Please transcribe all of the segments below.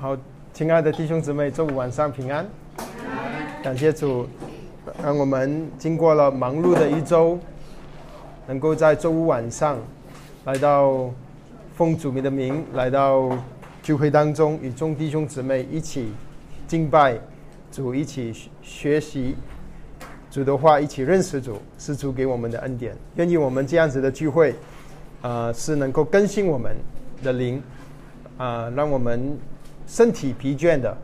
好，亲爱的弟兄姊妹，周五晚上平安。感谢主，让我们经过了忙碌的一周，能够在周五晚上来到奉主名的名，来到聚会当中，与众弟兄姊妹一起敬拜主，一起学习主的话，一起认识主，是主给我们的恩典。愿意我们这样子的聚会，呃，是能够更新我们的灵，啊，让我们。身体疲倦的，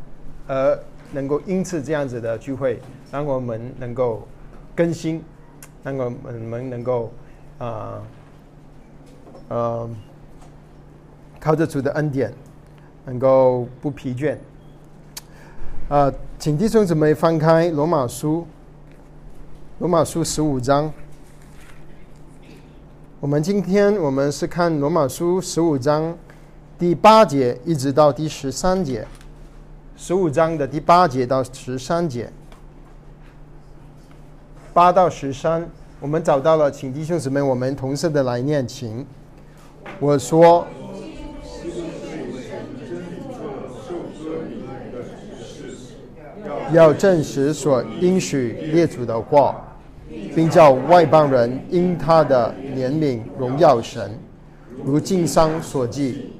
而能够因此这样子的聚会，让我们能够更新，让我们能够啊，呃，靠着主的恩典，能够不疲倦。啊，请弟兄姊妹翻开罗马书，罗马书十五章。我们今天我们是看罗马书十五章。第八节一直到第十三节，十五章的第八节到十三节，八到十三，我们找到了，请弟兄姊妹，我们同时的来念，请我说，要证实所应许列祖的话，并叫外邦人因他的怜悯荣耀神，如经商所记。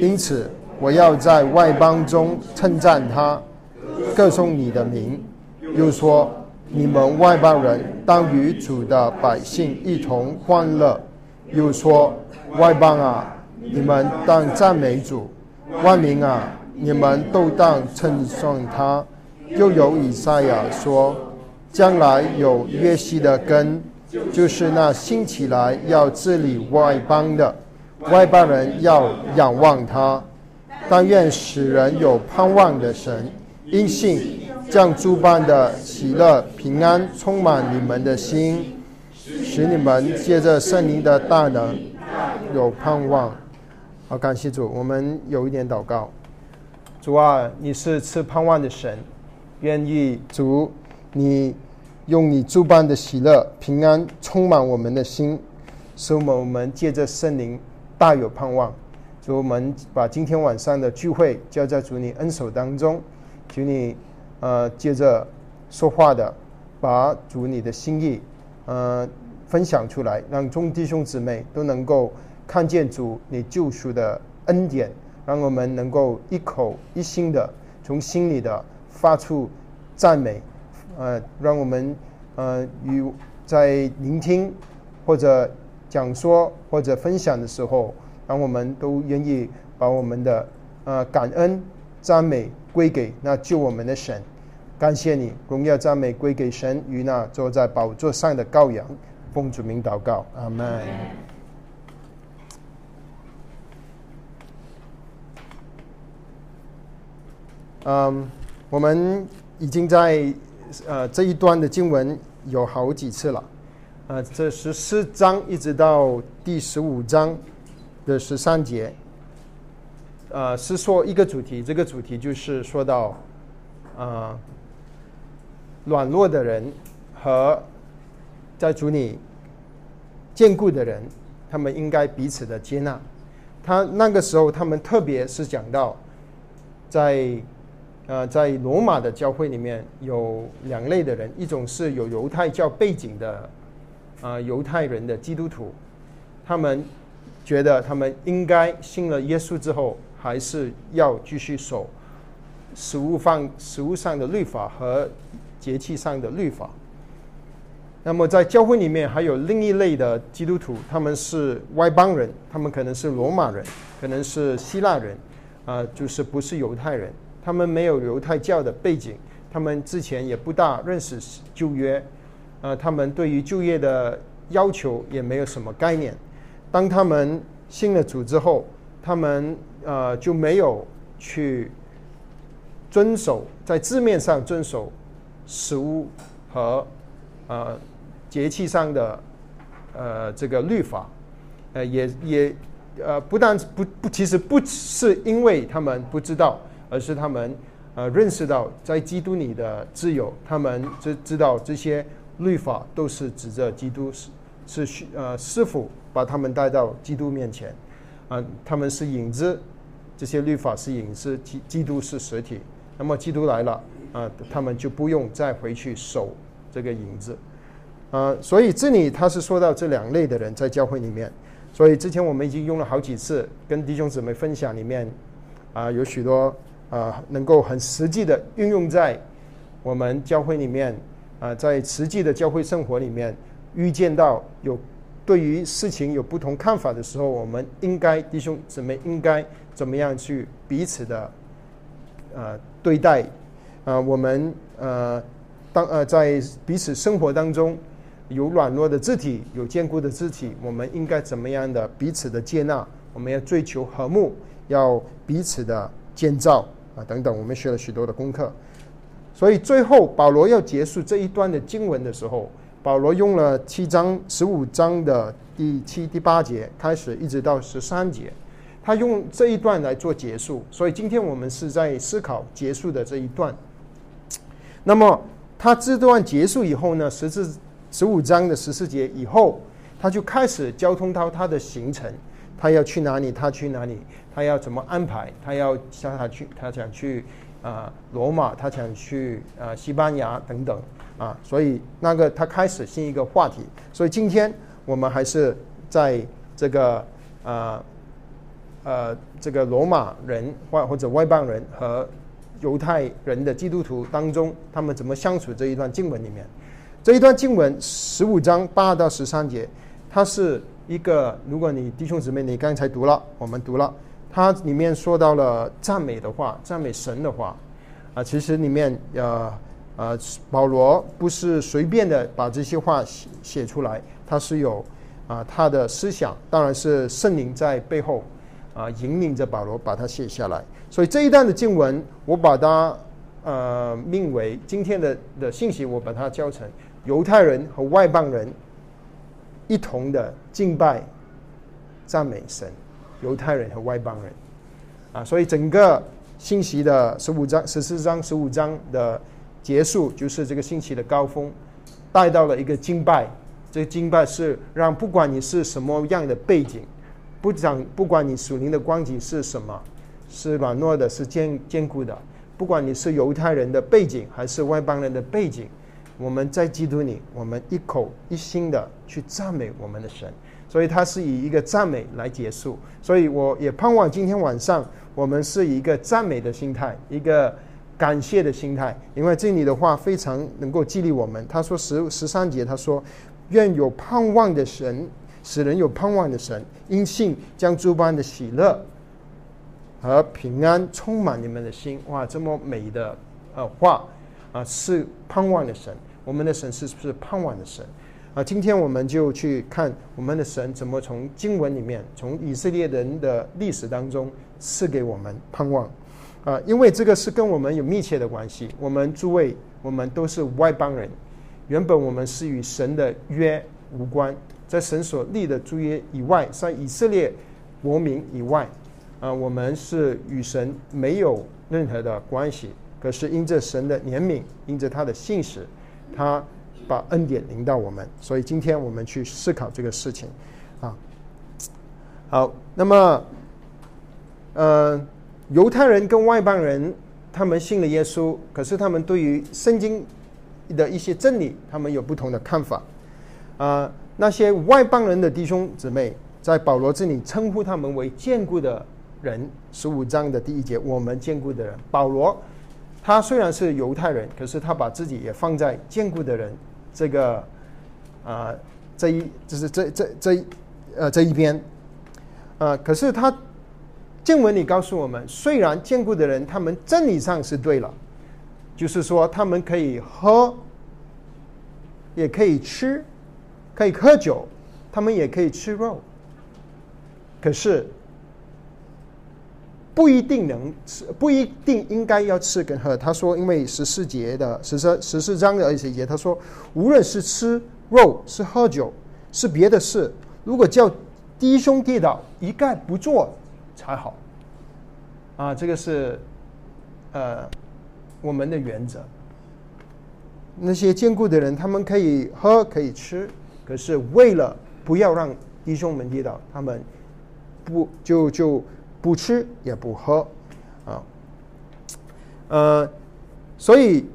因此，我要在外邦中称赞他，歌颂你的名。又说：你们外邦人当与主的百姓一同欢乐。又说：外邦啊，你们当赞美主；万民啊，你们都当称颂他。又有以赛亚说：将来有约西的根，就是那兴起来要治理外邦的。外邦人要仰望他，但愿使人有盼望的神，因信将诸般的喜乐平安充满你们的心，使你们借着圣灵的大能有盼望。好，感谢主，我们有一点祷告。主啊，你是赐盼望的神，愿意主你用你诸般的喜乐平安充满我们的心，使我们借着圣灵。大有盼望，主我们把今天晚上的聚会交在主你恩手当中，请你呃接着说话的，把主你的心意呃分享出来，让众弟兄姊妹都能够看见主你救赎的恩典，让我们能够一口一心的从心里的发出赞美，呃，让我们呃与在聆听或者。讲说或者分享的时候，让我们都愿意把我们的呃感恩赞美归给那救我们的神。感谢你，荣耀赞美归给神与那坐在宝座上的羔羊。奉主名祷告，阿门。嗯，我们已经在呃这一段的经文有好几次了。呃，这十四章一直到第十五章的十三节，呃，是说一个主题。这个主题就是说到，啊，软弱的人和在主里坚固的人，他们应该彼此的接纳。他那个时候，他们特别是讲到，在呃，在罗马的教会里面有两类的人，一种是有犹太教背景的。啊，犹太人的基督徒，他们觉得他们应该信了耶稣之后，还是要继续守食物放食物上的律法和节气上的律法。那么在教会里面还有另一类的基督徒，他们是外邦人，他们可能是罗马人，可能是希腊人，啊，就是不是犹太人，他们没有犹太教的背景，他们之前也不大认识旧约。呃，他们对于就业的要求也没有什么概念。当他们信了主之后，他们呃就没有去遵守在字面上遵守食物和呃节气上的呃这个律法，呃也也呃不但不不其实不是因为他们不知道，而是他们呃认识到在基督里的自由，他们知知道这些。律法都是指着基督是是呃师傅把他们带到基督面前，啊，他们是影子，这这些律法是影子，基基督是实体。那么基督来了啊，他们就不用再回去守这个影子。啊，所以这里他是说到这两类的人在教会里面。所以之前我们已经用了好几次跟弟兄姊妹分享里面，啊，有许多啊能够很实际的运用在我们教会里面啊，在实际的教会生活里面遇见到有对于事情有不同看法的时候，我们应该弟兄姊妹应该怎么样去彼此的呃对待啊？我们呃当呃在彼此生活当中。有软弱的肢体，有坚固的肢体，我们应该怎么样的彼此的接纳？我们要追求和睦，要彼此的建造啊等等。我们学了许多的功课，所以最后保罗要结束这一段的经文的时候，保罗用了七章十五章的第七、第八节开始，一直到十三节，他用这一段来做结束。所以今天我们是在思考结束的这一段。那么他这段结束以后呢，十四。十五章的十四节以后，他就开始交通到他的行程，他要去哪里？他去哪里？他要怎么安排？他要想他去，他想去啊罗马，他想去啊西班牙等等啊，所以那个他开始新一个话题。所以今天我们还是在这个啊呃这个罗马人或或者外邦人和犹太人的基督徒当中，他们怎么相处这一段经文里面。这一段经文十五章八到十三节，它是一个，如果你弟兄姊妹你刚才读了，我们读了，它里面说到了赞美的话，赞美神的话，啊，其实里面呃呃，保罗不是随便的把这些话写写出来，他是有啊他的思想，当然是圣灵在背后啊引领着保罗把它写下来，所以这一段的经文，我把它呃命为今天的的信息，我把它教成。犹太人和外邦人一同的敬拜、赞美神。犹太人和外邦人啊，所以整个信息的十五章、十四章、十五章的结束，就是这个信息的高峰，带到了一个敬拜。这个敬拜是让不管你是什么样的背景，不讲不管你属灵的光景是什么，是软弱的，是坚坚固的，不管你是犹太人的背景还是外邦人的背景。我们在基督里，我们一口一心的去赞美我们的神，所以他是以一个赞美来结束。所以我也盼望今天晚上我们是以一个赞美的心态，一个感谢的心态，因为这里的话非常能够激励我们。他说十十三节，他说：“愿有盼望的神，使人有盼望的神，因信将诸般的喜乐和平安充满你们的心。”哇，这么美的呃话。啊，是盼望的神，我们的神是不是盼望的神？啊，今天我们就去看我们的神怎么从经文里面，从以色列人的历史当中赐给我们盼望。啊，因为这个是跟我们有密切的关系。我们诸位，我们都是外邦人，原本我们是与神的约无关，在神所立的诸约以外，在以色列国民以外，啊，我们是与神没有任何的关系。可是因着神的怜悯，因着他的信使，他把恩典临到我们，所以今天我们去思考这个事情，啊，好，那么，呃，犹太人跟外邦人，他们信了耶稣，可是他们对于圣经的一些真理，他们有不同的看法，啊，那些外邦人的弟兄姊妹，在保罗这里称呼他们为坚固的人，十五章的第一节，我们坚固的人，保罗。他虽然是犹太人，可是他把自己也放在坚固的人这个啊这一就是这这这呃这一边啊，可是他经文里告诉我们，虽然坚固的人他们真理上是对了，就是说他们可以喝，也可以吃，可以喝酒，他们也可以吃肉，可是。不一定能吃，不一定应该要吃跟喝。他说，因为十四节的十四十四章的二十节，他说，无论是吃肉、是喝酒、是别的事，如果叫弟兄跌倒，一概不做才好。啊，这个是呃我们的原则。那些坚固的人，他们可以喝可以吃，可是为了不要让弟兄们跌倒，他们不就就。不吃也不喝，啊，呃，所以，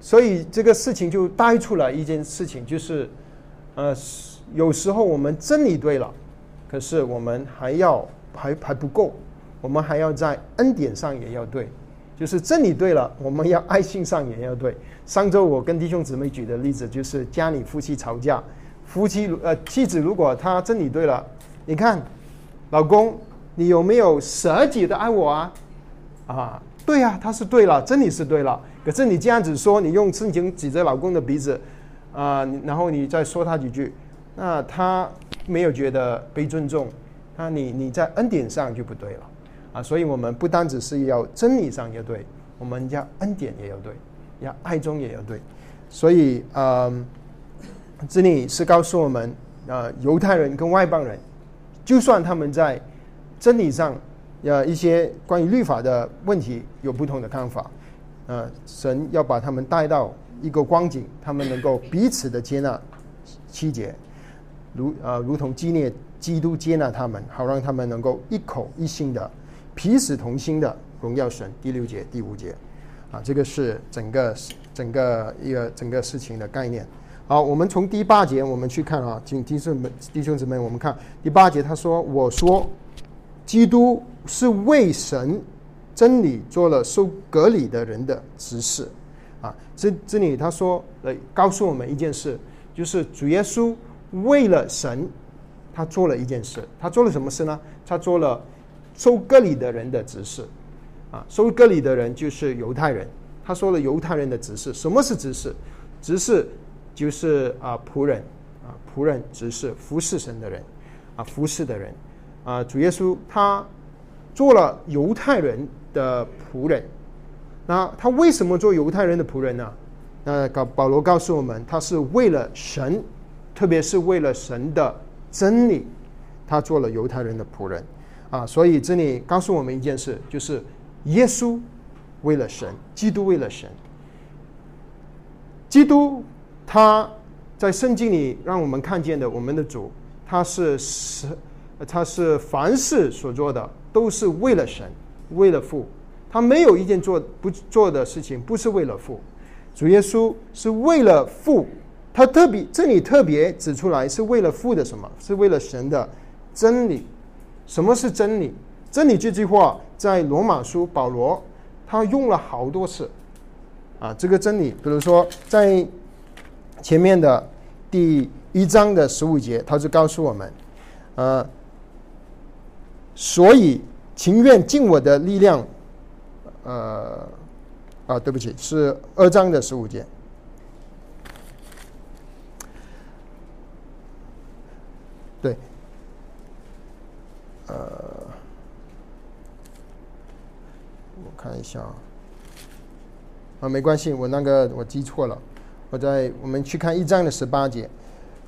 所以这个事情就带出来一件事情，就是，呃，有时候我们真理对了，可是我们还要还还不够，我们还要在恩典上也要对，就是真理对了，我们要爱心上也要对。上周我跟弟兄姊妹举的例子就是，家里夫妻吵架，夫妻呃妻子如果他真理对了，你看，老公。你有没有舍己的爱我啊？啊，对呀，他是对了，真理是对了。可是你这样子说，你用圣经指着老公的鼻子，啊，然后你再说他几句，那他没有觉得被尊重，那你你在恩典上就不对了啊。所以我们不单只是要真理上要对，我们要恩典也要对，要爱中也要对。所以，嗯，这里是告诉我们，呃，犹太人跟外邦人，就算他们在。真理上，呃，一些关于律法的问题有不同的看法，呃，神要把他们带到一个光景，他们能够彼此的接纳七节，如呃，如同基列基督接纳他们，好让他们能够一口一心的彼此同心的荣耀神。第六节、第五节，啊，这个是整个整个一个整个事情的概念。好，我们从第八节我们去看啊，请弟兄们弟兄姊妹，我们看第八节，他说：“我说。”基督是为神真理做了受隔离的人的指示，啊，这这里他说，呃，告诉我们一件事，就是主耶稣为了神，他做了一件事，他做了什么事呢？他做了受割礼的人的指示，啊，受割礼的人就是犹太人，他说了犹太人的指示，什么是指示？指示就是啊仆人，啊仆人指示服侍神的人，啊服侍的人。啊，主耶稣他做了犹太人的仆人，那他为什么做犹太人的仆人呢？那告保罗告诉我们，他是为了神，特别是为了神的真理，他做了犹太人的仆人。啊，所以这里告诉我们一件事，就是耶稣为了神，基督为了神，基督他在圣经里让我们看见的，我们的主他是神。他是凡事所做的都是为了神，为了父。他没有一件做不做的事情不是为了父。主耶稣是为了父，他特别这里特别指出来是为了父的什么？是为了神的真理。什么是真理？真理这句话在罗马书保罗他用了好多次。啊，这个真理，比如说在前面的第一章的十五节，他就告诉我们，呃。所以，情愿尽我的力量，呃，啊，对不起，是二章的十五节。对，呃，我看一下啊，啊，没关系，我那个我记错了，我在我们去看一章的十八节。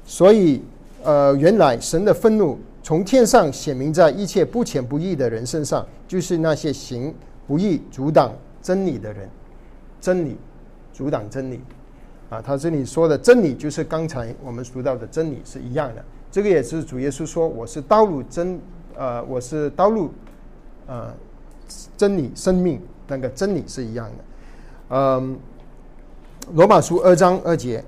所以，呃，原来神的愤怒。从天上显明在一切不浅不义的人身上，就是那些行不义、阻挡真理的人。真理，阻挡真理，啊，他这里说的真理，就是刚才我们读到的真理是一样的。这个也是主耶稣说：“我是道路真，呃，我是道路，呃，真理生命。”那个真理是一样的。嗯，罗马书二章二节。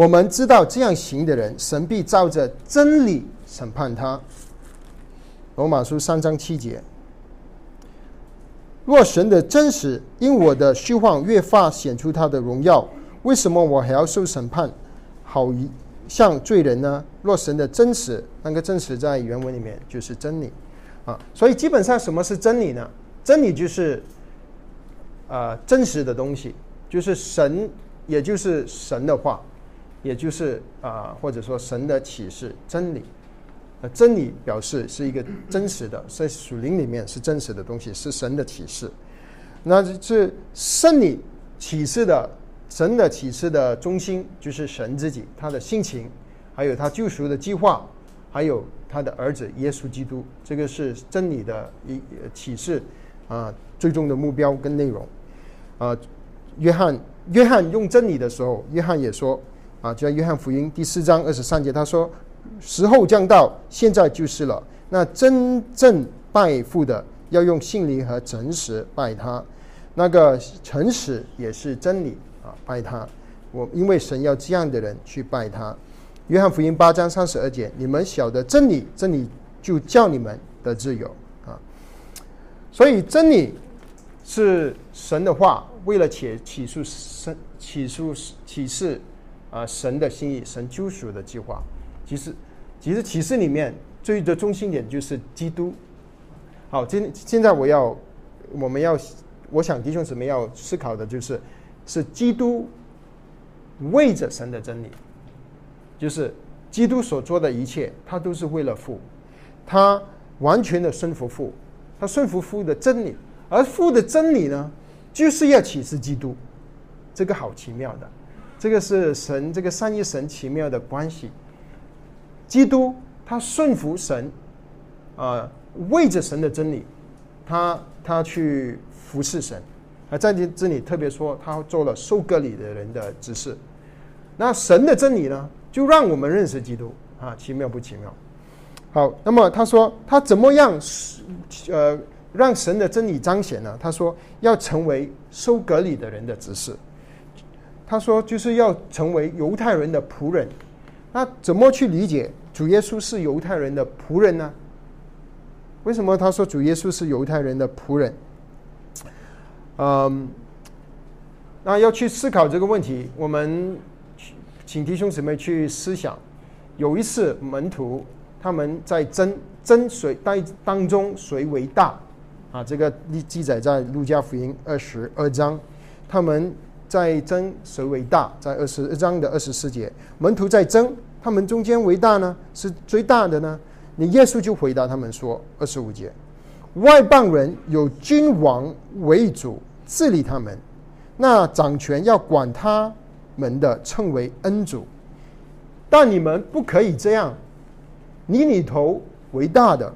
我们知道这样行的人，神必照着真理审判他。罗马书三章七节：若神的真实因我的虚幻越发显出他的荣耀，为什么我还要受审判，好一像罪人呢？若神的真实，那个真实在原文里面就是真理啊。所以基本上什么是真理呢？真理就是呃真实的东西，就是神，也就是神的话。也就是啊，或者说神的启示真理，呃，真理表示是一个真实的，在属灵里面是真实的东西，是神的启示。那这圣理启示的神的启示的中心就是神自己，他的性情，还有他救赎的计划，还有他的儿子耶稣基督，这个是真理的一启示啊，最终的目标跟内容啊。约翰约翰用真理的时候，约翰也说。啊，就在约翰福音第四章二十三节，他说：“时候将到，现在就是了。那真正拜父的，要用信灵和诚实拜他。那个诚实也是真理啊，拜他。我因为神要这样的人去拜他。约翰福音八章三十二节，你们晓得真理，真理就叫你们的自由啊。所以真理是神的话，为了起起诉神起诉启示啊神的心意，神救赎的计划。其实，其实启示里面最的中心点就是基督。好，今现在我要我们要我想弟兄姊妹要思考的就是，是基督为着神的真理，就是基督所做的一切，他都是为了父，他完全的顺服父，他顺服父的真理，而父的真理呢，就是要启示基督，这个好奇妙的，这个是神这个三一神奇妙的关系，基督他顺服神，啊。为着神的真理，他他去服侍神，啊，在这这里特别说，他做了受割礼的人的指示。那神的真理呢，就让我们认识基督啊，奇妙不奇妙？好，那么他说他怎么样，呃，让神的真理彰显呢？他说要成为受割礼的人的指示。他说就是要成为犹太人的仆人。那怎么去理解主耶稣是犹太人的仆人呢？为什么他说主耶稣是犹太人的仆人？嗯，那要去思考这个问题，我们请弟兄姊妹去思想。有一次门徒他们在争争谁当当中谁为大啊？这个记载在路加福音二十二章，他们在争谁为大，在二十二章的二十四节，门徒在争，他们中间为大呢？是最大的呢？你耶稣就回答他们说：“二十五节，外邦人有君王为主治理他们，那掌权要管他们的称为恩主。但你们不可以这样，你里头为大的，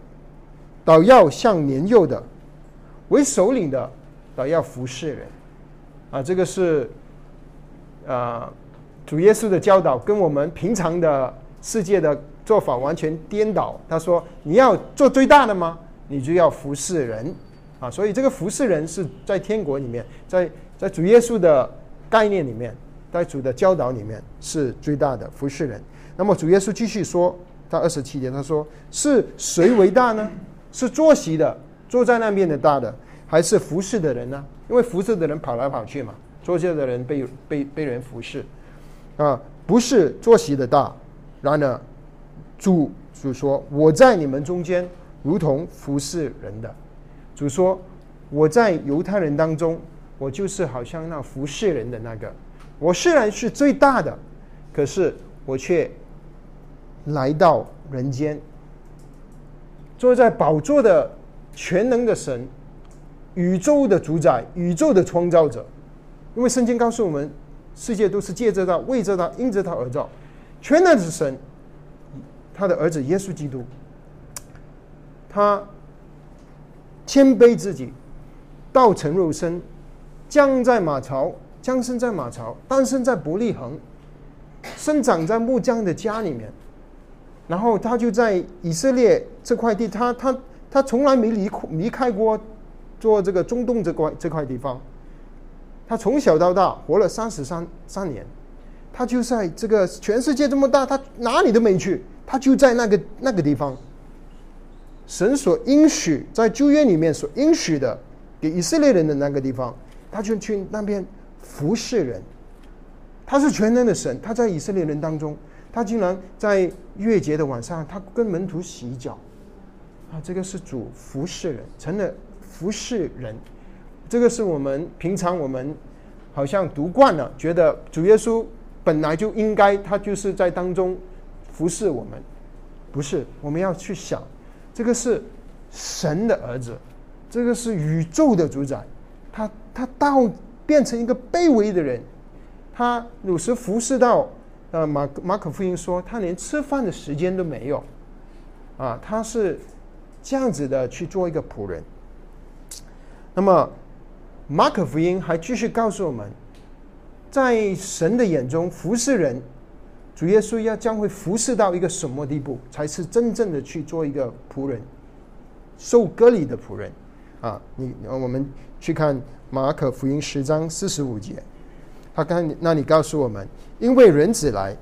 倒要像年幼的；为首领的，倒要服侍人。啊，这个是啊，主耶稣的教导跟我们平常的世界的。”做法完全颠倒。他说：“你要做最大的吗？你就要服侍人啊！所以这个服侍人是在天国里面，在在主耶稣的概念里面，在主的教导里面是最大的服侍人。那么主耶稣继续说到二十七节，他说：是谁为大呢？是坐席的坐在那边的大的，还是服侍的人呢？因为服侍的人跑来跑去嘛，坐下的人被被被人服侍啊，不是坐席的大。然而。主主说：“我在你们中间，如同服侍人的。”主说：“我在犹太人当中，我就是好像那服侍人的那个。我虽然是最大的，可是我却来到人间，坐在宝座的全能的神，宇宙的主宰，宇宙的创造者。因为圣经告诉我们，世界都是借着他、为着他、因着他而造，全能之神。”他的儿子耶稣基督，他谦卑自己，道成肉身，降在马槽，降生在马槽，诞生在伯利恒，生长在木匠的家里面，然后他就在以色列这块地，他他他从来没离离开过做这个中东这块这块地方，他从小到大活了三十三三年，他就在这个全世界这么大，他哪里都没去。他就在那个那个地方，神所应许在旧约里面所应许的给以色列人的那个地方，他就去那边服侍人。他是全能的神，他在以色列人当中，他竟然在月节的晚上，他跟门徒洗脚。啊，这个是主服侍人，成了服侍人。这个是我们平常我们好像读惯了，觉得主耶稣本来就应该，他就是在当中。服侍我们，不是我们要去想，这个是神的儿子，这个是宇宙的主宰，他他到变成一个卑微的人，他有时服侍到，呃马马可福音说他连吃饭的时间都没有，啊，他是这样子的去做一个仆人。那么马可福音还继续告诉我们，在神的眼中服侍人。主耶稣要将会服侍到一个什么地步，才是真正的去做一个仆人，受割礼的仆人啊？你我们去看马可福音十章四十五节，他刚那你告诉我们，因为人子来，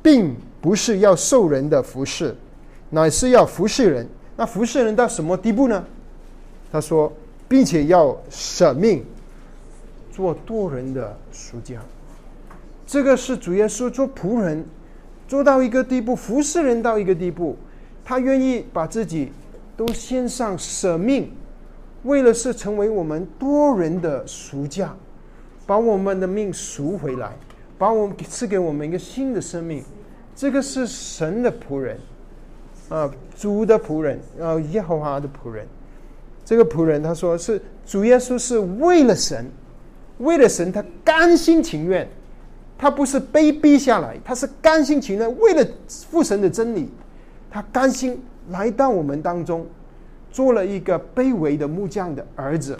并不是要受人的服侍，乃是要服侍人。那服侍人到什么地步呢？他说，并且要舍命做多人的赎价。这个是主耶稣做仆人做到一个地步，服侍人到一个地步，他愿意把自己都献上舍命，为了是成为我们多人的赎价，把我们的命赎回来，把我们赐给我们一个新的生命。这个是神的仆人，啊，主的仆人，啊，耶和华的仆人。这个仆人他说是主耶稣是为了神，为了神，他甘心情愿。他不是被逼下来，他是甘心情愿，为了父神的真理，他甘心来到我们当中，做了一个卑微的木匠的儿子，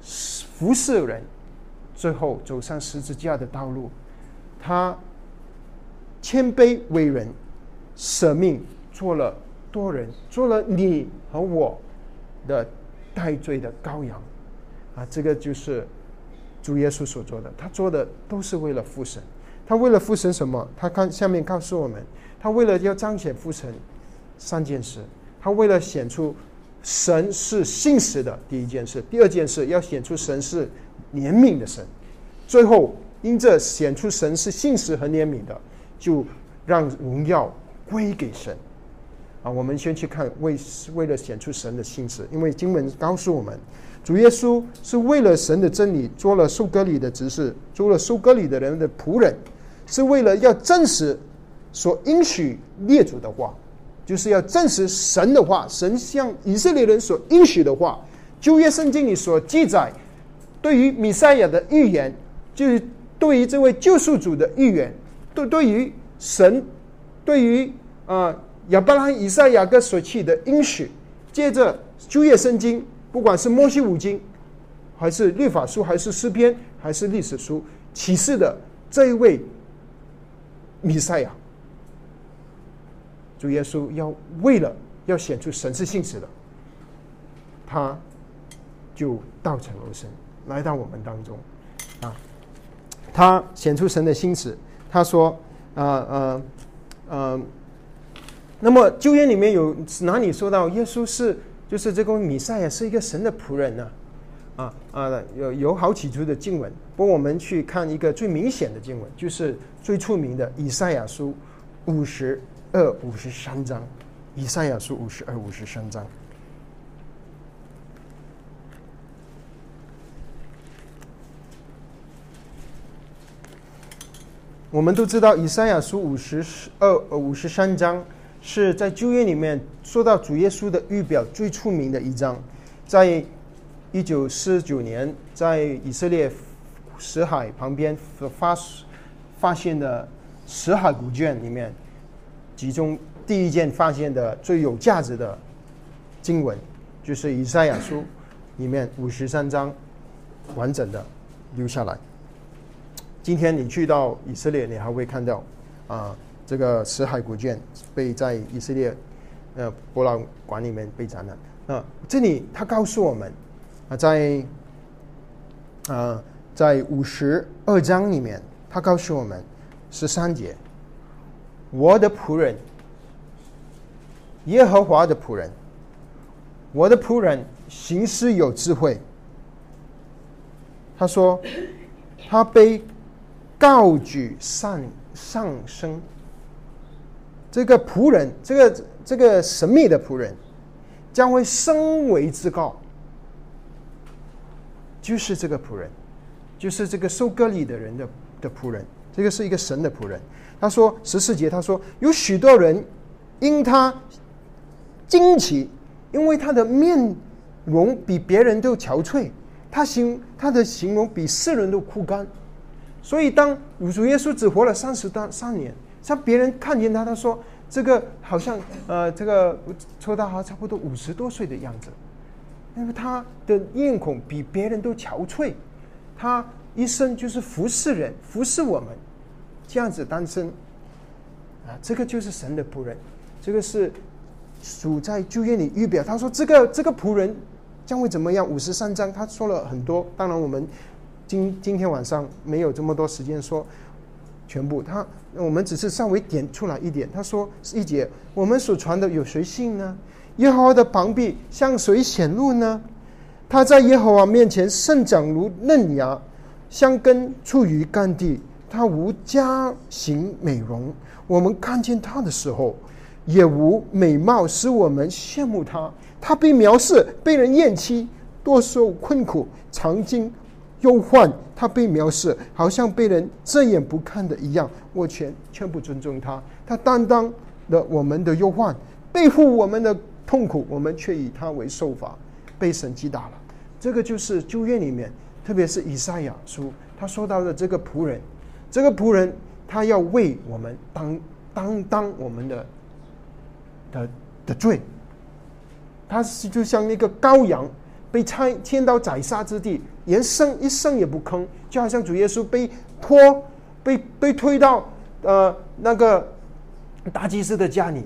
服侍人，最后走上十字架的道路。他谦卑为人，舍命做了多人，做了你和我的代罪的羔羊。啊，这个就是。主耶稣所做的，他做的都是为了父神。他为了父神什么？他看下面告诉我们，他为了要彰显父神三件事。他为了显出神是信实的，第一件事；第二件事要显出神是怜悯的神；最后因这显出神是信实和怜悯的，就让荣耀归给神。啊，我们先去看为为了显出神的信实，因为经文告诉我们。主耶稣是为了神的真理做了受割礼的执事，做了受割礼的人的仆人，是为了要证实所应许列祖的话，就是要证实神的话，神向以色列人所应许的话，旧约圣经里所记载对于弥赛亚的预言，就是对于这位救赎主的预言，对对于神对于啊亚伯拉罕、以赛亚各所起的应许，借着旧约圣经。不管是摩西五经，还是律法书，还是诗篇，还是历史书，启示的这一位弥赛亚，主耶稣要为了要显出神是信使的，他就道成肉身来到我们当中啊，他显出神的心思，他说啊呃呃，那么旧约里面有哪里说到耶稣是？就是这个弥赛亚是一个神的仆人呢，啊啊，有有好几处的经文，不过我们去看一个最明显的经文，就是最出名的以赛亚书五十二、五十三章，以赛亚书五十二、五十三章。我们都知道以赛亚书五十二、五十三章。是在旧约里面说到主耶稣的预表最出名的一章，在一九四九年，在以色列死海旁边发发现的死海古卷里面，其中第一件发现的最有价值的经文，就是以赛亚书里面五十三章完整的留下来。今天你去到以色列，你还会看到啊。这个死海古卷被在以色列呃博览馆里面被展览。那这里他告诉我们啊，在啊在五十二章里面，他告诉我们十三节，我的仆人，耶和华的仆人，我的仆人行事有智慧。他说，他被高举上上升。这个仆人，这个这个神秘的仆人，将会升为至高。就是这个仆人，就是这个收割礼的人的的仆人，这个是一个神的仆人。他说十四节，他说有许多人因他惊奇，因为他的面容比别人都憔悴，他形他的形容比世人都枯干，所以当主耶稣只活了三十多三年。像别人看见他，他说：“这个好像呃，这个抽大哈差不多五十多岁的样子，因为他的面孔比别人都憔悴，他一生就是服侍人，服侍我们，这样子单身。啊，这个就是神的仆人，这个是属在旧约里预表。他说这个这个仆人将会怎么样？五十三章他说了很多，当然我们今今天晚上没有这么多时间说。全部，他我们只是稍微点出来一点。他说一节，我们所传的有谁信呢？耶和华的膀臂向谁显露呢？他在耶和华面前生长如嫩芽，香根出于干地。他无家型美容，我们看见他的时候，也无美貌使我们羡慕他。他被藐视，被人厌弃，多受困苦，常经忧患。他被藐视，好像被人遮眼不看的一样。我全全不尊重他。他担当了我们的忧患，背负我们的痛苦，我们却以他为受罚，被神击打了。这个就是旧约里面，特别是以赛亚书，他说到的这个仆人。这个仆人，他要为我们当当当我们的的的罪，他是就像那个羔羊被拆迁到宰杀之地，连声一声也不吭，就好像主耶稣被拖被被推到呃那个大祭司的家里，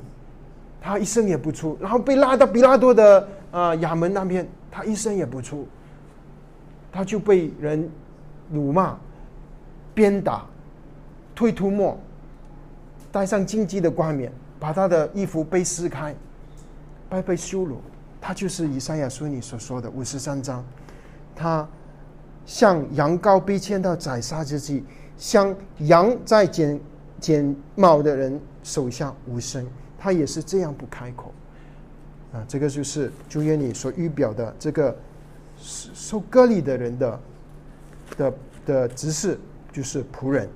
他一声也不出，然后被拉到比拉多的呃衙门那边，他一声也不出，他就被人辱骂、鞭打。推涂抹，戴上荆棘的冠冕，把他的衣服被撕开，被被羞辱。他就是以赛亚书里所说的五十三章。他像羊羔被牵到宰杀之际，像羊在剪剪毛的人手下无声。他也是这样不开口。啊，这个就是朱约里所预表的这个受割礼的人的的的执事，就是仆人。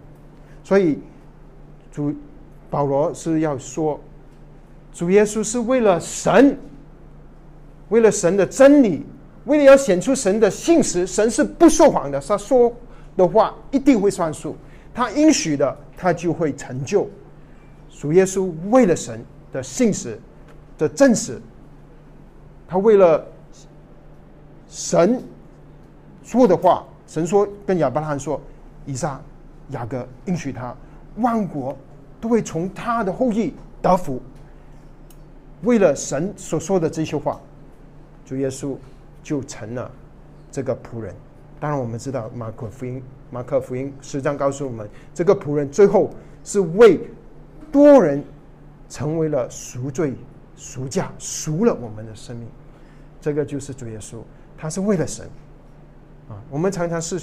所以，主保罗是要说，主耶稣是为了神，为了神的真理，为了要显出神的信实，神是不说谎的，他说的话一定会算数，他应许的他就会成就。主耶稣为了神的信实的证实，他为了神说的话，神说跟亚伯拉罕说，以撒。雅各应许他，万国都会从他的后裔得福。为了神所说的这些话，主耶稣就成了这个仆人。当然，我们知道马可福音，马可福音十章告诉我们，这个仆人最后是为多人成为了赎罪赎价，赎了我们的生命。这个就是主耶稣，他是为了神啊。我们常常是。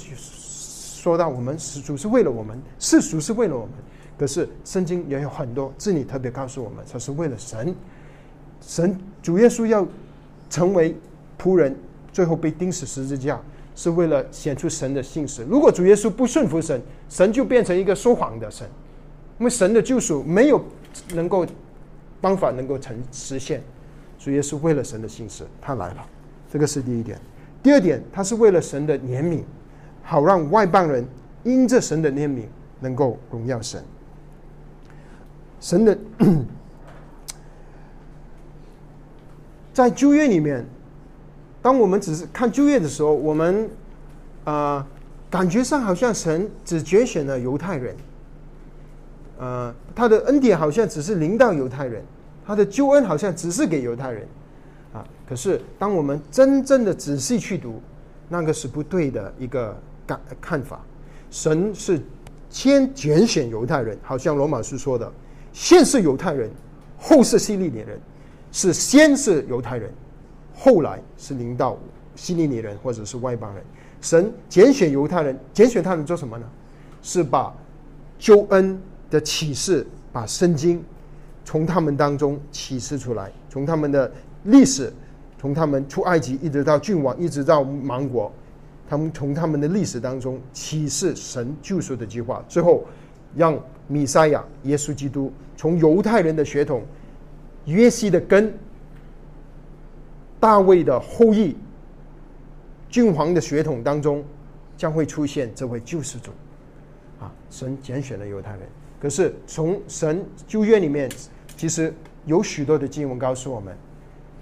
说到我们世俗是为了我们，世俗是为了我们，可是圣经也有很多这里特别告诉我们，他是为了神。神主耶稣要成为仆人，最后被钉死十字架，是为了显出神的信实。如果主耶稣不顺服神，神就变成一个说谎的神，因为神的救赎没有能够方法能够成实现。主耶稣为了神的信实，他来了，这个是第一点。第二点，他是为了神的怜悯。好让外邦人因着神的怜悯能够荣耀神。神的在旧约里面，当我们只是看旧约的时候，我们啊感觉上好像神只拣选了犹太人，呃，他的恩典好像只是临到犹太人，他的救恩好像只是给犹太人啊。可是当我们真正的仔细去读，那个是不对的一个。感看法，神是先拣选犹太人，好像罗马书说的，先是犹太人，后是希利尼人，是先是犹太人，后来是临到希利尼人或者是外邦人。神拣选犹太人，拣选他们做什么呢？是把救恩的启示，把圣经从他们当中启示出来，从他们的历史，从他们出埃及一直到郡王，一直到亡国。他们从他们的历史当中启示神救赎的计划，最后让米赛亚耶稣基督从犹太人的血统约西的根、大卫的后裔、君皇的血统当中将会出现这位救世主。啊，神拣选了犹太人，可是从神旧约里面，其实有许多的经文告诉我们，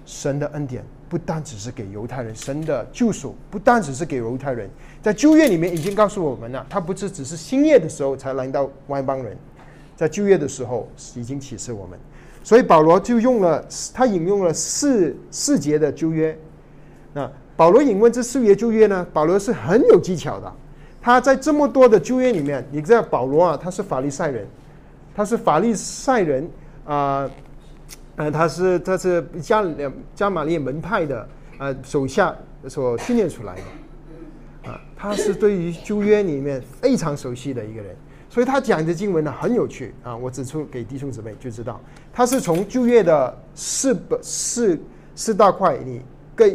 神的恩典。不单只是给犹太人，神的救赎不单只是给犹太人，在旧约里面已经告诉我们了，他不是只是新约的时候才来到外邦人，在旧约的时候已经启示我们，所以保罗就用了他引用了四四节的旧约。那保罗引问这四节旧约呢？保罗是很有技巧的。他在这么多的旧约里面，你知道保罗啊，他是法利赛人，他是法利赛人啊，呃，他是他是加加马列门派的呃手下所训练出来的啊，他是对于旧约里面非常熟悉的一个人，所以他讲的经文呢很有趣啊。我指出给弟兄姊妹就知道，他是从旧约的四本四四大块里，各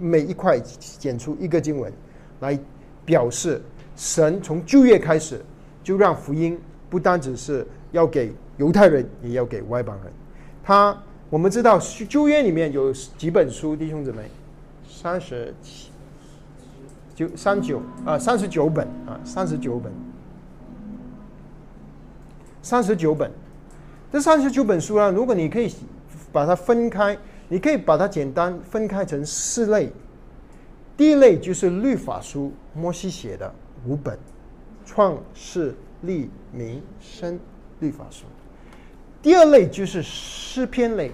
每一块剪出一个经文来表示。神从旧约开始，就让福音不单只是要给犹太人，也要给外邦人。他我们知道旧约里面有几本书，弟兄姊妹，三十七九三九啊，三十九本啊，三十九本，三十九本。这三十九本书呢，如果你可以把它分开，你可以把它简单分开成四类。第一类就是律法书，摩西写的。五本，创世立民生律法书。第二类就是诗篇类，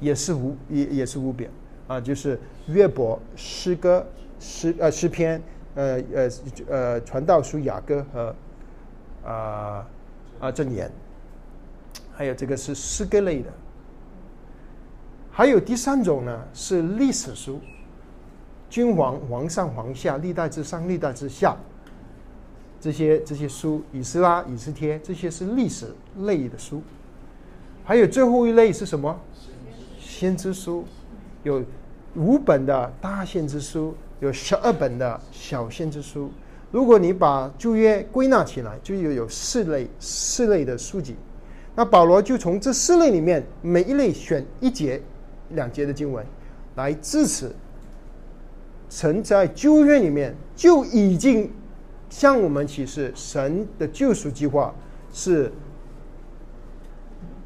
也是五也也是五本啊，就是约伯诗歌诗呃诗篇呃呃呃传道书雅歌和啊啊箴言，还有这个是诗歌类的。还有第三种呢是历史书，君王皇上皇下历代之上历代之下。这些这些书，以斯拉、以斯帖，这些是历史类的书。还有最后一类是什么？先知书，有五本的大先知书，有十二本的小先知书。如果你把旧约归纳起来，就有有四类四类的书籍。那保罗就从这四类里面每一类选一节、两节的经文来支持。神在旧约里面就已经。向我们启示，神的救赎计划是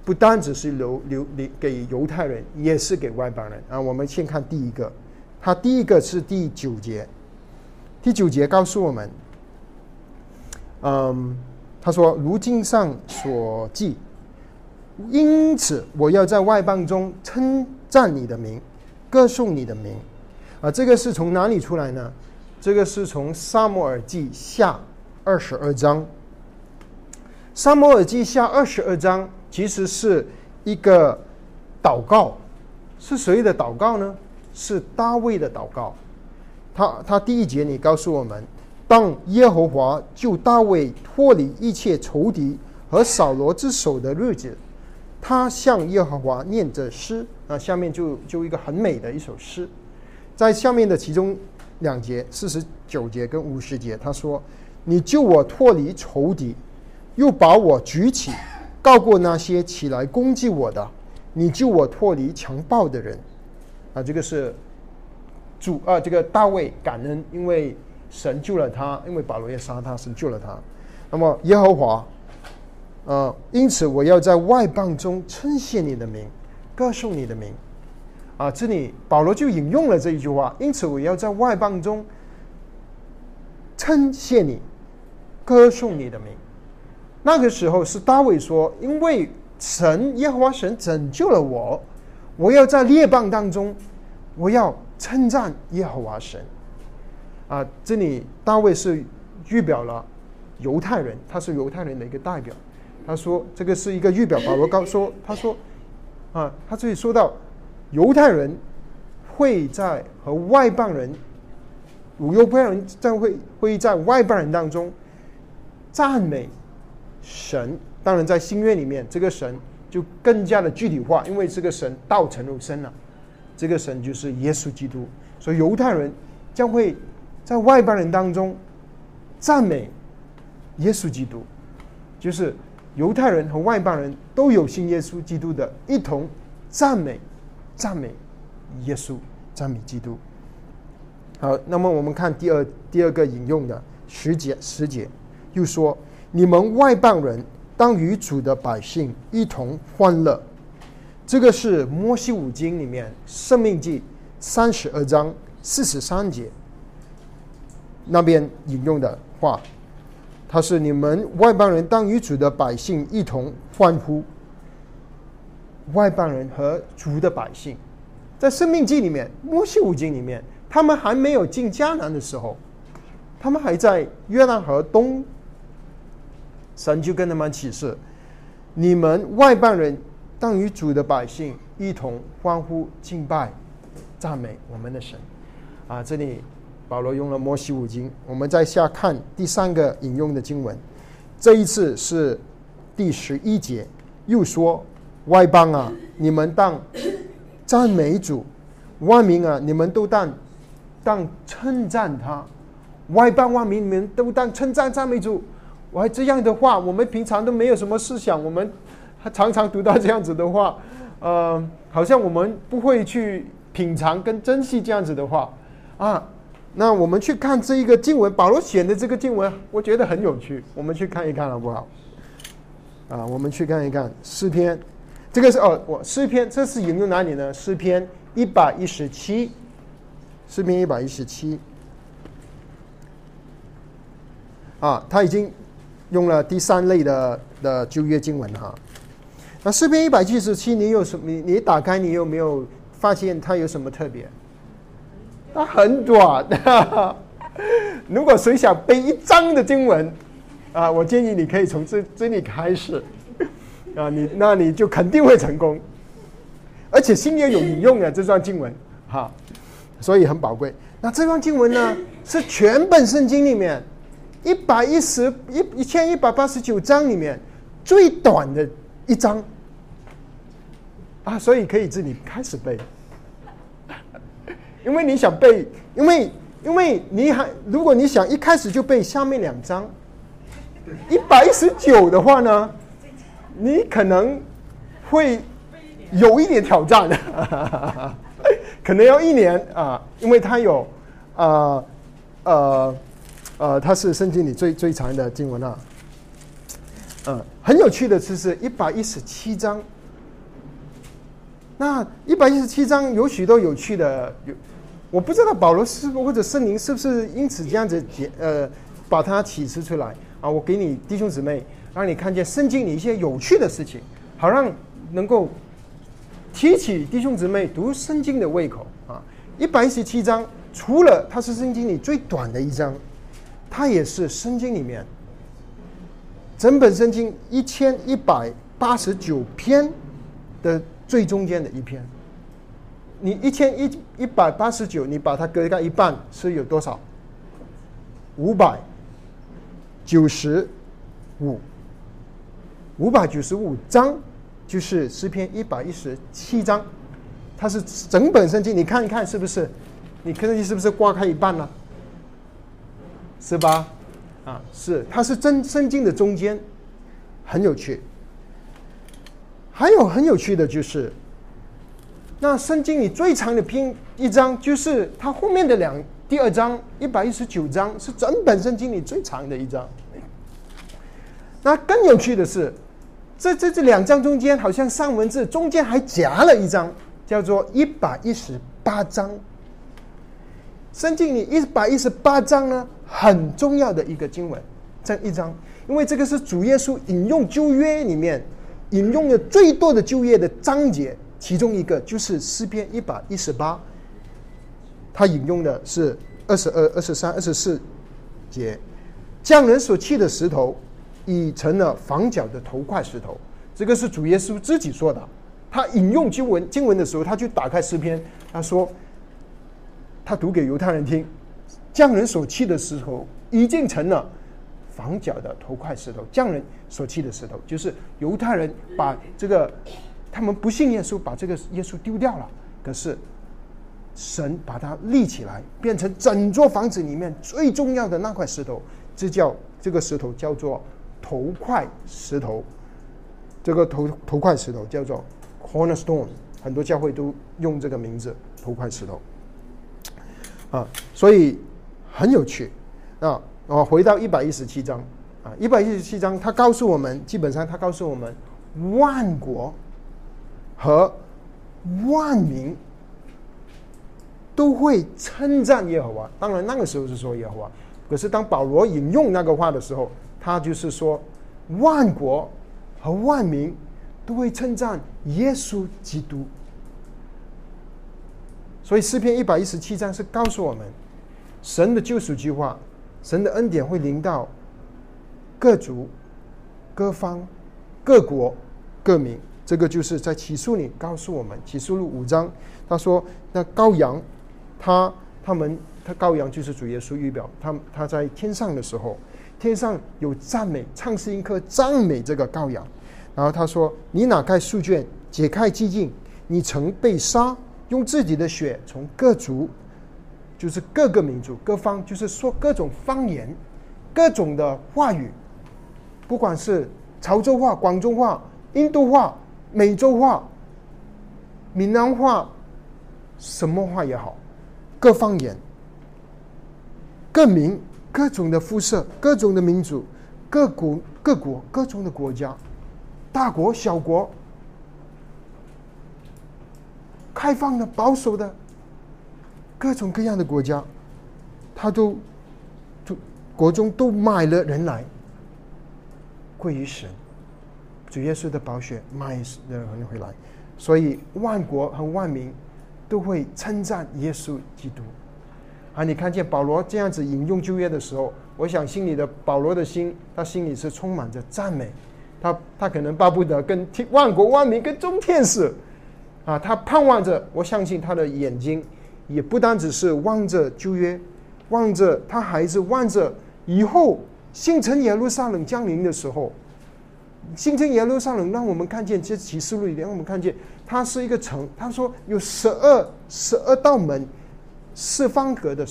不单只是留留留给犹太人，也是给外邦人啊。我们先看第一个，他第一个是第九节，第九节告诉我们，嗯，他说：“如经上所记，因此我要在外邦中称赞你的名，歌颂你的名。”啊，这个是从哪里出来呢？这个是从《萨摩尔记下》二十二章，《萨摩尔记下》二十二章其实是一个祷告，是谁的祷告呢？是大卫的祷告。他他第一节你告诉我们，当耶和华救大卫脱离一切仇敌和扫罗之手的日子，他向耶和华念着诗啊，下面就就一个很美的一首诗，在下面的其中。两节四十九节跟五十节，他说：“你救我脱离仇敌，又把我举起，告过那些起来攻击我的。你救我脱离强暴的人。”啊，这个是主啊，这个大卫感恩，因为神救了他，因为保罗要杀他，神救了他。那么耶和华，呃，因此我要在外邦中称谢你的名，歌颂你的名。啊，这里保罗就引用了这一句话，因此我要在外邦中称谢你，歌颂你的名。那个时候是大卫说：“因为神耶和华神拯救了我，我要在列邦当中，我要称赞耶和华神。”啊，这里大卫是预表了犹太人，他是犹太人的一个代表。他说：“这个是一个预表。”保罗告说：“他说，啊，他这里说到。”犹太人会在和外邦人，犹太人将会会在外邦人当中赞美神。当然，在新约里面，这个神就更加的具体化，因为这个神道成肉身了。这个神就是耶稣基督，所以犹太人将会在外邦人当中赞美耶稣基督，就是犹太人和外邦人都有信耶稣基督的，一同赞美。赞美耶稣，赞美基督。好，那么我们看第二第二个引用的十节十节，又说：“你们外邦人当与主的百姓一同欢乐。”这个是摩西五经里面《生命记》三十二章四十三节那边引用的话。他是你们外邦人当与主的百姓一同欢呼。外邦人和主的百姓，在生命记里面、摩西五经里面，他们还没有进迦南的时候，他们还在约旦河东。神就跟他们启示：你们外邦人当与主的百姓一同欢呼、敬拜、赞美我们的神。啊，这里保罗用了摩西五经，我们在下看第三个引用的经文，这一次是第十一节，又说。外邦啊，你们当赞美主；万民啊，你们都当当称赞他。外邦万民，你们都当称赞赞美主。我还这样的话，我们平常都没有什么思想，我们他常常读到这样子的话，呃，好像我们不会去品尝跟珍惜这样子的话啊。那我们去看这一个经文，保罗写的这个经文，我觉得很有趣，我们去看一看好不好？啊，我们去看一看诗篇。这个是哦，我诗篇，这是引用哪里呢？诗篇一百一十七，诗篇一百一十七，啊，他已经用了第三类的的旧约经文哈。那诗篇一百七十七，你有什么？你你打开，你有没有发现它有什么特别？它很短。哈哈如果谁想背一章的经文，啊，我建议你可以从这这里开始。啊，你那你就肯定会成功，而且新约有引用的这段经文，哈，所以很宝贵。那这段经文呢，是全本圣经里面一百一十一一千一百八十九章里面最短的一章，啊，所以可以自己开始背，因为你想背，因为因为你还如果你想一开始就背下面两章，一百一十九的话呢？你可能会有一点挑战，可能要一年啊，因为它有啊呃呃，它是圣经里最最长的经文啊。嗯，很有趣的是是一百一十七章。那一百一十七章有许多有趣的，有我不知道保罗是或者圣灵是不是因此这样子解呃把它启示出来啊？我给你弟兄姊妹。让你看见圣经里一些有趣的事情，好让能够提起弟兄姊妹读圣经的胃口啊！一百一十七章，除了它是圣经里最短的一章，它也是圣经里面整本圣经一千一百八十九篇的最中间的一篇。你一千一一百八十九，你把它割开一半，是有多少？五百九十五。五百九十五章，就是诗篇一百一十七章，它是整本圣经，你看一看是不是？你看你是不是刮开一半了？是吧？啊，是，它是真圣经的中间，很有趣。还有很有趣的就是，那圣经里最长的篇一章，就是它后面的两第二章一百一十九章，是整本圣经里最长的一章。那更有趣的是。这这这两章中间好像上文字中间还夹了一章，叫做一百一十八章。圣经里一百一十八章呢，很重要的一个经文，这一章，因为这个是主耶稣引用旧约里面引用的最多的就业的章节，其中一个就是诗篇一百一十八，他引用的是二十二、二十三、二十四节，匠人所砌的石头。已成了房角的头块石头，这个是主耶稣自己说的。他引用经文经文的时候，他就打开诗篇，他说：“他读给犹太人听，匠人所砌的石头已经成了房角的头块石头。匠人所砌的石头，就是犹太人把这个他们不信耶稣，把这个耶稣丢掉了。可是神把它立起来，变成整座房子里面最重要的那块石头。这叫这个石头叫做。”头块石头，这个头头块石头叫做 cornerstone，很多教会都用这个名字头块石头，啊，所以很有趣啊。哦回到一百一十七章啊，一百一十七章，他告诉我们，基本上他告诉我们，万国和万民都会称赞耶和华。当然那个时候是说耶和华，可是当保罗引用那个话的时候。他就是说，万国和万民都会称赞耶稣基督。所以诗篇一百一十七章是告诉我们，神的救赎计划，神的恩典会临到各族、各方、各国、各民。这个就是在起诉里告诉我们，起诉录五章，他说那羔羊，他他们他羔羊就是主耶稣预表，他他在天上的时候，天上有赞美，唱诗音课赞美这个羔羊。然后他说：“你哪开书卷，解开寂静，你曾被杀。”用自己的血从各族，就是各个民族、各方，就是说各种方言、各种的话语，不管是潮州话、广州话、印度话、美洲话、闽南话，什么话也好，各方言、各民、各种的肤色、各种的民族、各国、各国、各种的国家，大国、小国。开放的、保守的，各种各样的国家，他都，都国中都买了人来，归于神，主耶稣的宝血买人回来，所以万国和万民都会称赞耶稣基督。啊，你看见保罗这样子引用旧约的时候，我想心里的保罗的心，他心里是充满着赞美，他他可能巴不得跟万国万民跟众天使。啊，他盼望着，我相信他的眼睛也不单只是望着旧约，望着他孩子，望着以后新城耶路撒冷降临的时候，新城耶路撒冷让我们看见，这启示录里让我们看见，它是一个城。他说有十二十二道门，四方格的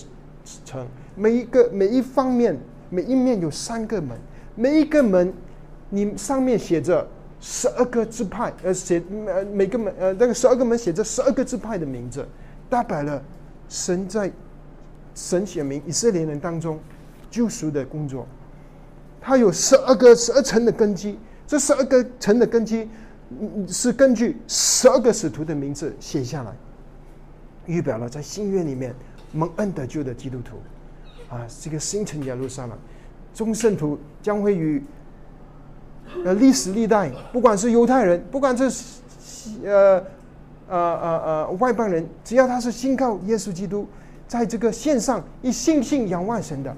城，每一个每一方面每一面有三个门，每一个门你上面写着。十二个支派，呃，写呃每个门，呃，那个十二个门写着十二个支派的名字，代表了神在神显明以色列人当中救赎的工作。他有十二个十二层的根基，这十二个层的根基是根据十二个使徒的名字写下来，预表了在新约里面蒙恩得救的基督徒啊，这个新城耶路撒冷，众圣徒将会与。呃，历史历代，不管是犹太人，不管是呃呃呃呃外邦人，只要他是信靠耶稣基督，在这个线上一信信仰望神的，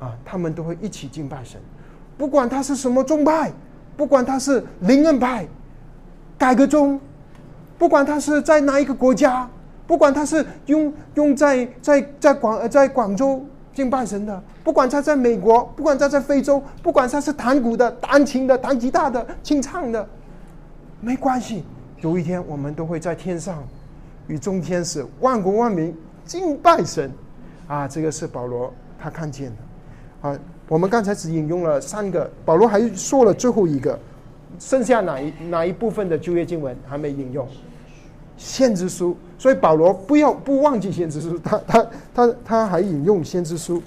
啊，他们都会一起敬拜神。不管他是什么宗派，不管他是灵恩派、改革宗，不管他是在哪一个国家，不管他是用用在在在广在广州。敬拜神的，不管他在美国，不管他在非洲，不管他是弹鼓的、弹琴的、弹吉他的、清唱的，没关系。有一天，我们都会在天上与众天使、万国万民敬拜神。啊，这个是保罗他看见的。啊，我们刚才只引用了三个，保罗还说了最后一个，剩下哪一哪一部分的旧约经文还没引用？先知书，所以保罗不要不忘记先知书，他他他他还引用先知书，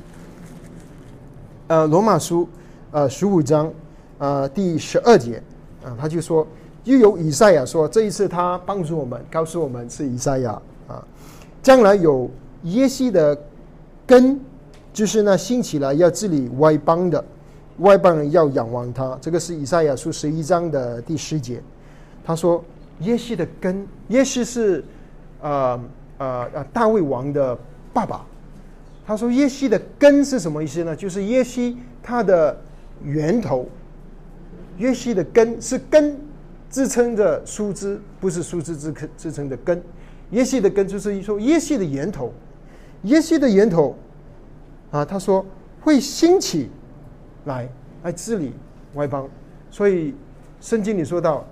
呃，罗马书，呃，十五章，呃，第十二节，啊，他就说，又有以赛亚说，这一次他帮助我们，告诉我们是以赛亚啊，将来有耶西的根，就是那兴起来要治理外邦的，外邦人要仰望他，这个是以赛亚书十一章的第十节，他说。耶西的根，耶西是，呃呃呃大卫王的爸爸。他说耶西的根是什么意思呢？就是耶西他的源头。耶西的根是根支撑的树枝，不是树枝支支撑的根。耶西的根就是说耶西的源头。耶西的源头，啊，他说会兴起来来治理外邦。所以圣经里说到，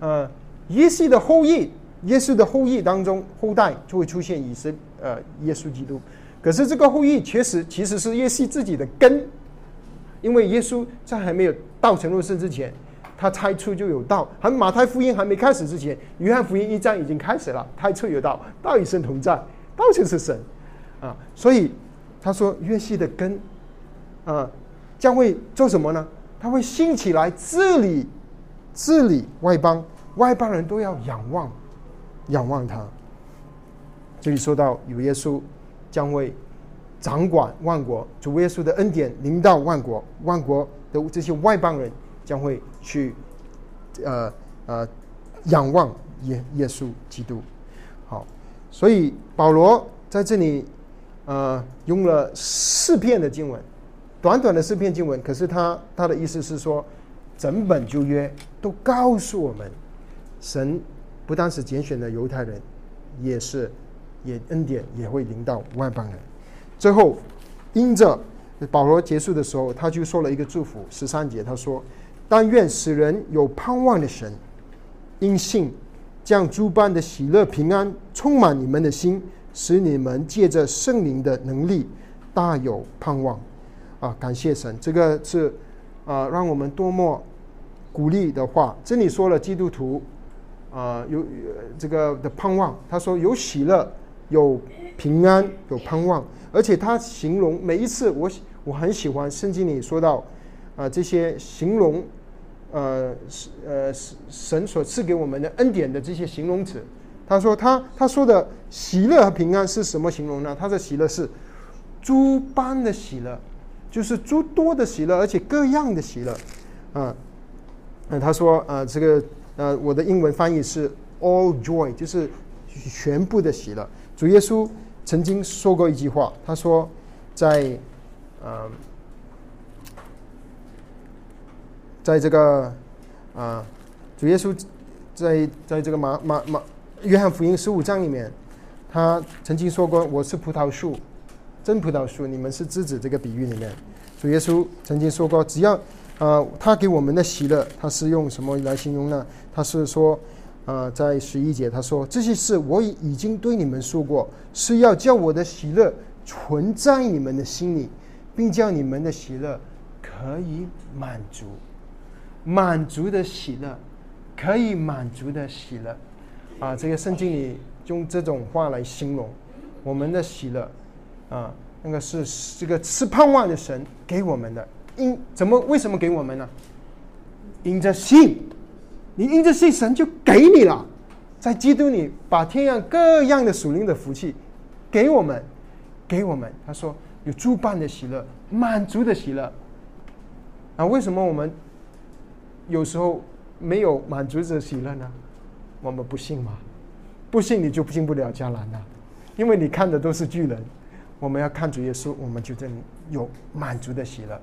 呃。耶稣的后裔，耶稣的后裔当中，后代就会出现以色呃耶稣基督。可是这个后裔确实其实是耶稣自己的根，因为耶稣在还没有道成肉身之前，他猜出就有道。还马太福音还没开始之前，约翰福音一章已经开始了，太初有道，道与神同在，道就是神啊。所以他说约西的根啊将会做什么呢？他会兴起来治理治理外邦。外邦人都要仰望，仰望他。这里说到有耶稣将会掌管万国，主耶稣的恩典临到万国，万国的这些外邦人将会去，呃呃，仰望耶耶稣基督。好，所以保罗在这里，呃，用了四篇的经文，短短的四篇经文，可是他他的意思是说，整本旧约都告诉我们，神不单是拣选的犹太人，也是也恩典也会临到外邦人。最后，因着保罗结束的时候，他就说了一个祝福，十三节他说：“但愿使人有盼望的神，因信将诸般的喜乐平安充满你们的心，使你们借着圣灵的能力大有盼望。”啊，感谢神，这个是啊，让我们多么鼓励的话。这里说了基督徒啊，有这个的盼望。他说有喜乐，有平安，有盼望。而且他形容每一次，我我很喜欢圣经里说到，啊这些形容，呃呃神所赐给我们的恩典的这些形容词，他说他他说的喜乐和平安是什么形容呢？他的喜乐是诸般的喜乐，就是诸多的喜乐，而且各样的喜乐，啊，那他说啊这个呃我的英文翻译是 all joy，就是全部的喜乐，主耶稣。曾经说过一句话，他说，在，呃，在这个，啊，主耶稣在在这个马马马约翰福音十五章里面，他曾经说过：“我是葡萄树，真葡萄树，你们是枝子。”这个比喻里面，主耶稣曾经说过：“只要，啊，他给我们的喜乐，他是用什么来形容呢？他是说。”啊，在十一节他说：“这些事我已已经对你们说过，是要叫我的喜乐存在你们的心里，并叫你们的喜乐可以满足，满足的喜乐，可以满足的喜乐。”啊，这个圣经里用这种话来形容我们的喜乐，啊，那个是这个是盼望的神给我们的，因怎么为什么给我们呢？因着信。你因着信，神就给你了，在基督里把天上各样的属灵的福气给我们，给我们。他说有诸般的喜乐，满足的喜乐。啊，为什么我们有时候没有满足的喜乐呢？我们不信吗？不信你就进不了迦南了，因为你看的都是巨人。我们要看主耶稣，我们就真有满足的喜乐。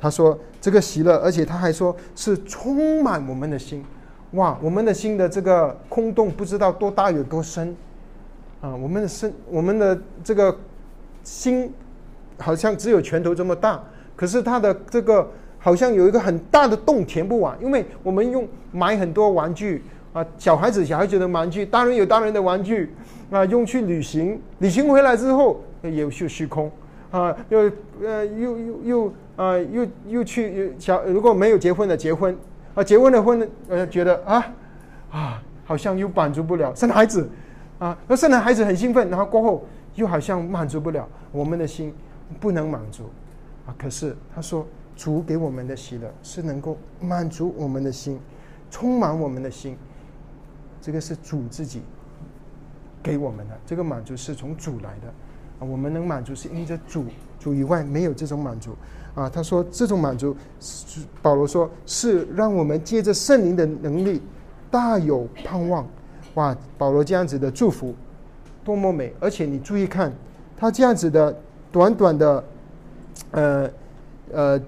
他说这个喜乐，而且他还说是充满我们的心。哇，我们的心的这个空洞不知道多大有多深，啊，我们的身，我们的这个心好像只有拳头这么大，可是他的这个好像有一个很大的洞填不完，因为我们用买很多玩具啊，小孩子小孩子的玩具，大人有大人的玩具啊，用去旅行，旅行回来之后又去虚空啊，又呃又又又啊又又去小如果没有结婚的结婚。啊，结婚的婚，呃，觉得啊，啊，好像又满足不了生孩子，啊，那生了孩子很兴奋，然后过后又好像满足不了我们的心，不能满足，啊，可是他说主给我们的喜乐是能够满足我们的心，充满我们的心，这个是主自己给我们的，这个满足是从主来的，啊，我们能满足是因着主，主以外没有这种满足。啊，他说这种满足，保罗说是让我们借着圣灵的能力，大有盼望。哇，保罗这样子的祝福，多么美！而且你注意看，他这样子的短短的，呃呃，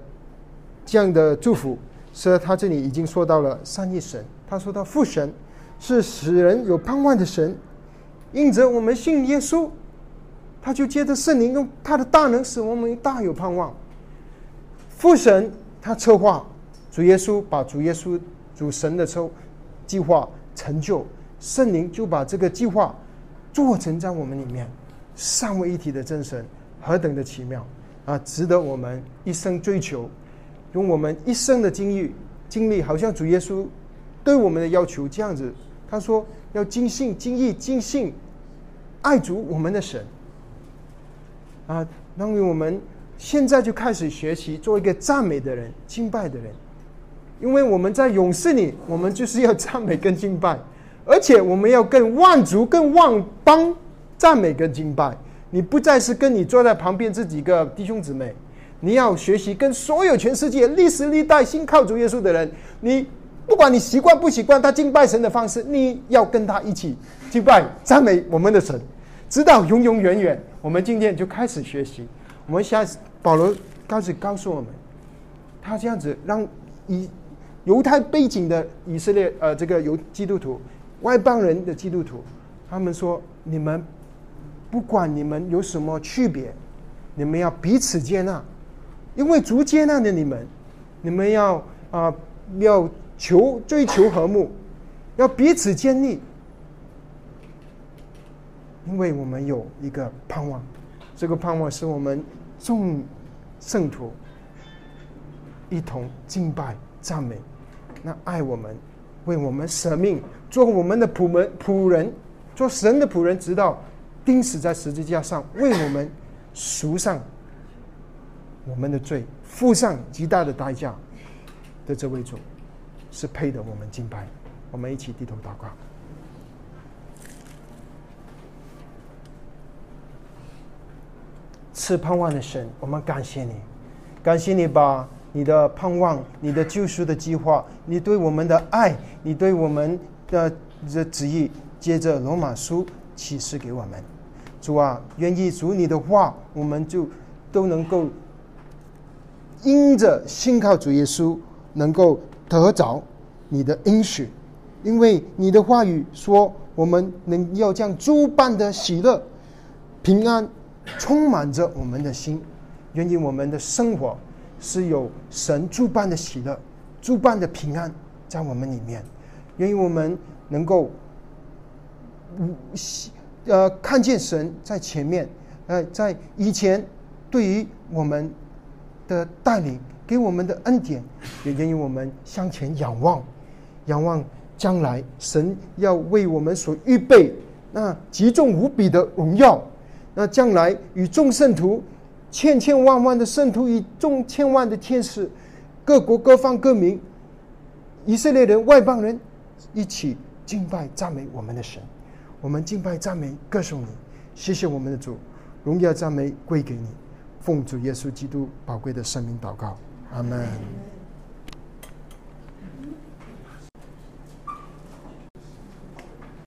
这样的祝福，是他这里已经说到了三一神。他说到父神是使人有盼望的神，因着我们信耶稣，他就借着圣灵用他的大能使我们大有盼望。父神他策划主耶稣，把主耶稣主神的抽计划成就，圣灵就把这个计划做成在我们里面，三位一体的真神何等的奇妙啊！值得我们一生追求，用我们一生的经历经历，好像主耶稣对我们的要求这样子。他说要尽信、尽意、尽性爱主我们的神啊，让我们。现在就开始学习做一个赞美的人、敬拜的人，因为我们在勇士里，我们就是要赞美跟敬拜，而且我们要更万族、更万邦赞美跟敬拜。你不再是跟你坐在旁边这几个弟兄姊妹，你要学习跟所有全世界历史历代信靠主耶稣的人，你不管你习惯不习惯他敬拜神的方式，你要跟他一起敬拜赞美我们的神，直到永永远远。我们今天就开始学习。我们下保罗开始告诉我们，他这样子让以犹太背景的以色列呃这个犹基督徒外邦人的基督徒，他们说你们不管你们有什么区别，你们要彼此接纳。因为主接纳了你们，你们要啊要求追求和睦，要彼此建立。因为我们有一个盼望，这个盼望是我们众圣徒一同敬拜赞美，那爱我们，为我们舍命，做我们的仆门仆人，做神的仆人，直到钉死在十字架上，为我们赎上。我们的罪付上极大的代价的这位主，是配得我们敬拜。我们一起低头祷告。赐盼望的神，我们感谢你，感谢你把你的盼望、你的救赎的计划、你对我们的爱、你对我们的的旨意，接着罗马书启示给我们。主啊，愿意主你的话，我们就都能够。因着信靠主耶稣，能够得着你的应许，因为你的话语说，我们能要将诸般的喜乐、平安充满着我们的心。愿意我们的生活是有神诸般的喜乐、诸般的平安在我们里面。愿意我们能够，呃，看见神在前面，呃，在以前对于我们。的带领给我们的恩典，也愿意我们向前仰望，仰望将来神要为我们所预备那极重无比的荣耀。那将来与众圣徒、千千万万的圣徒与众千万的天使、各国各方各民、以色列人、外邦人一起敬拜赞美我们的神。我们敬拜赞美歌颂你，谢谢我们的主，荣耀赞美归给你。奉主耶稣基督宝贵的生命祷告，阿门。